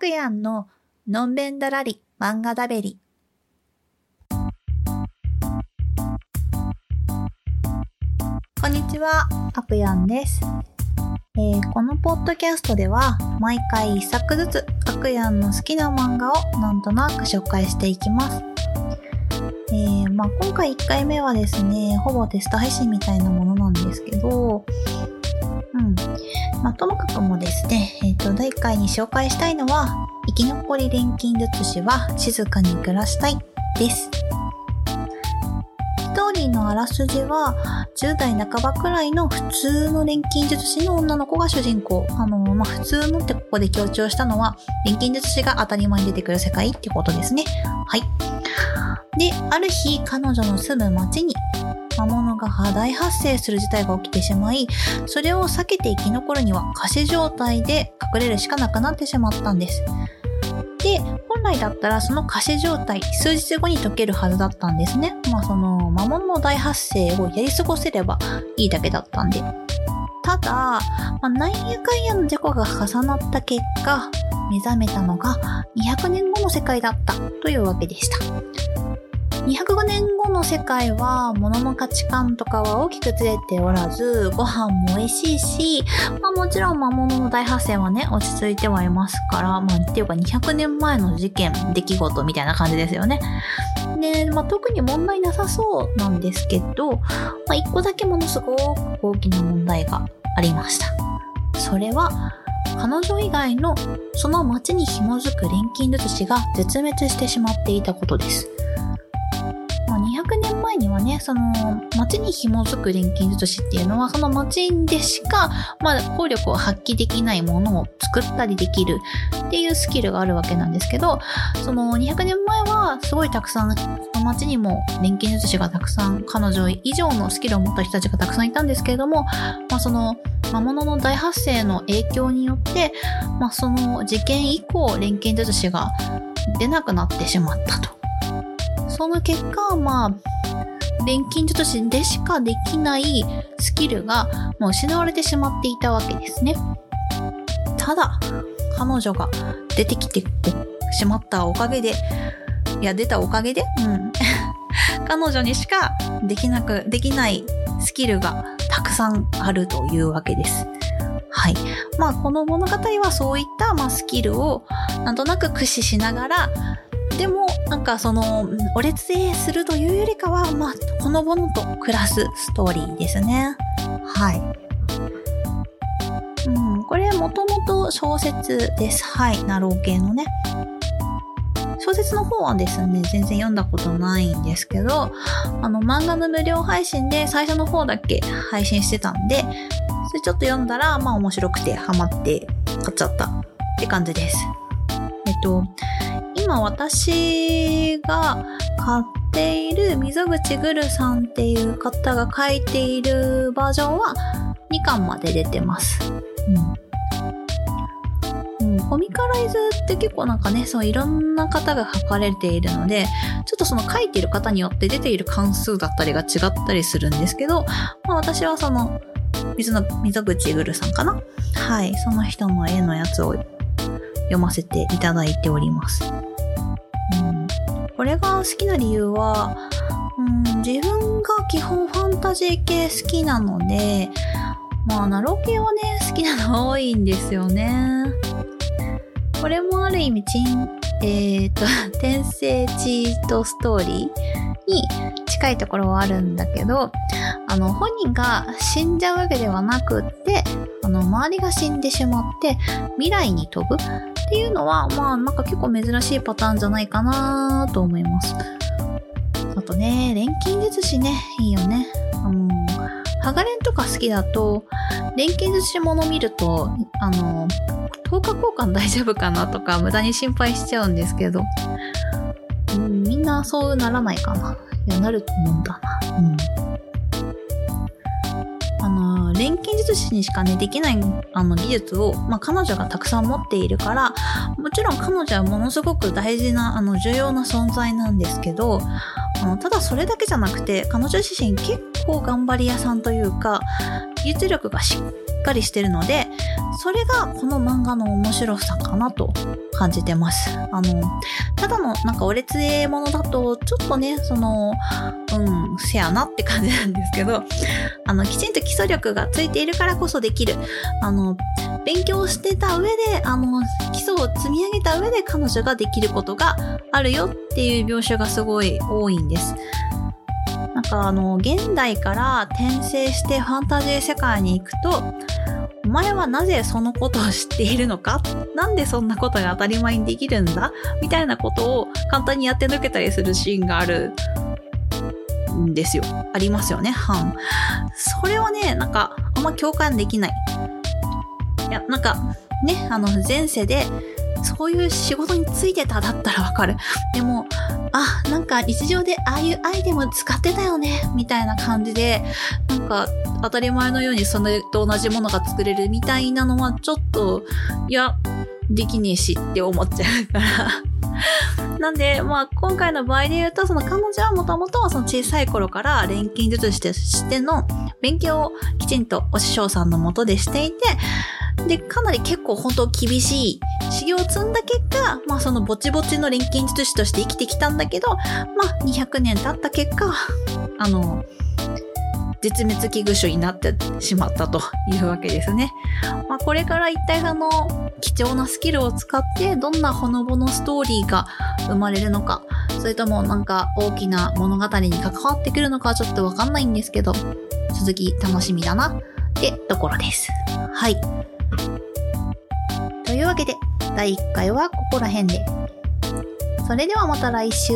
くやんののんべんだらり漫画だべり。こんにちは、あくやんです。えーこのポッドキャストでは毎回一作ずつあくやんの好きな漫画をなんとなく紹介していきます。えーまあ、今回1回目はですね、ほぼテスト配信みたいなものなんですけど、まあ、ともかくもですね、えっ、と、第1回に紹介したいのは、生き残り錬金術師は静かに暮らしたいです。ストーリーのあらすじは、10代半ばくらいの普通の錬金術師の女の子が主人公。あの、まあ、普通のってここで強調したのは、錬金術師が当たり前に出てくる世界ってことですね。はい。で、ある日、彼女の住む町に、魔物が大発生する事態が起きてしまい、それを避けて生き残るには、仮死状態で隠れるしかなくなってしまったんです。で、本来だったらその仮死状態、数日後に解けるはずだったんですね。まあその、魔物の大発生をやり過ごせればいいだけだったんで。ただ、まあ、なんやかんやの事故が重なった結果、目覚めたのが200年後の世界だったというわけでした。205年後の世界は物の価値観とかは大きくずれておらず、ご飯も美味しいし、まあもちろん魔物の大発生はね、落ち着いてはいますから、まあっていうか200年前の事件、出来事みたいな感じですよね。で、まあ特に問題なさそうなんですけど、まあ一個だけものすごく大きな問題がありました。それは、彼女以外のその町に紐づく錬金術師が絶滅してしまっていたことです。年前にはね、その町に紐づく錬金術師っていうのは、その町でしか、まあ、効力を発揮できないものを作ったりできるっていうスキルがあるわけなんですけど、その200年前はすごいたくさん、その町にも錬金術師がたくさん、彼女以上のスキルを持った人たちがたくさんいたんですけれども、まあ、その魔物の大発生の影響によって、まあ、その事件以降、錬金術師が出なくなってしまったと。その結果、まあ、錬金術師でしかできないスキルがもう失われてしまっていたわけですね。ただ、彼女が出てきてしまったおかげで、いや、出たおかげで、うん。彼女にしかできなく、できないスキルがたくさんあるというわけです。はい。まあ、この物語はそういった、まあ、スキルをなんとなく駆使しながら、でも、なんかその、お列でするというよりかは、まあ、ほのぼのと暮らすストーリーですね。はい。うん、これもともと小説です。はい。ナロー系のね。小説の方はですね、全然読んだことないんですけど、あの、漫画の無料配信で最初の方だけ配信してたんで、それちょっと読んだら、まあ面白くてハマって買っちゃったって感じです。えっと、今私が買っている溝口ぐるさんっていう方が書いているバージョンは2巻まで出てます。うん。うん、コミカライズって結構なんかね、そういろんな方が書かれているので、ちょっとその書いている方によって出ている関数だったりが違ったりするんですけど、まあ私はその、水の、溝口ぐるさんかな？はい、その人の絵のやつを読ませていただいております。これが好きな理由は、うん、自分が基本ファンタジー系好きなので、まあ、ナロ系はね、好きなの多いんですよね。これもある意味、チン、えっ、と、転生チートストーリーに近いところはあるんだけど、あの、本人が死んじゃうわけではなくって、あの、周りが死んでしまって、未来に飛ぶっていうのは、まあ、なんか結構珍しいパターンじゃないかなと思います。あとね、錬金術師ね、いいよね。うん。ハガレンとか好きだと、錬金術師もの見ると、あの、10日交換大丈夫かなとか、無駄に心配しちゃうんですけど、うん、みんなそうならないかな。いや、なると思うんだな。うん。錬金術師にしかね、できない、あの、技術を、まあ、彼女がたくさん持っているから、もちろん彼女はものすごく大事な、あの、重要な存在なんですけど、あの、ただそれだけじゃなくて、彼女自身結構頑張り屋さんというか、技術力がしっかりしてるので、それがこの漫画の面白さかなと感じてます。あの、ただのなんかお列絵ものだと、ちょっとね、その、うん、せやなって感じなんですけど、あの、きちんと基礎力がついているからこそできる。あの、勉強してた上で、あの、基礎を積み上げた上で彼女ができることがあるよっていう描写がすごい多いんです。あの、現代から転生してファンタジー世界に行くと、お前はなぜそのことを知っているのか？なんでそんなことが当たり前にできるんだ？みたいなことを簡単にやってのけたりするシーンがあるんですよ。ありますよね、はん。それはね、なんか、あんま共感できない。いや、なんか、ね、あの、前世で、そういう仕事についてただったらわかる。でも、あ、なんか日常でああいうアイテム使ってたよね、みたいな感じで、なんか当たり前のようにそれと同じものが作れるみたいなのはちょっと、いや、できねえしって思っちゃうから なんで、まあ、今回の場合で言うと、その彼女はもともとその小さい頃から錬金術師としての勉強をきちんとお師匠さんのもとでしていて、で、かなり結構本当厳しい修行を積んだ結果、まあそのぼちぼちの錬金術師として生きてきたんだけど、まあ200年経った結果、あの、絶滅危惧種になってしまったというわけですね。まあ、これから一体その貴重なスキルを使ってどんなほのぼのストーリーが生まれるのか、それともなんか大きな物語に関わってくるのかちょっとわかんないんですけど、続き楽しみだなってところです。はい。というわけで、第1回はここら辺で。それではまた来週。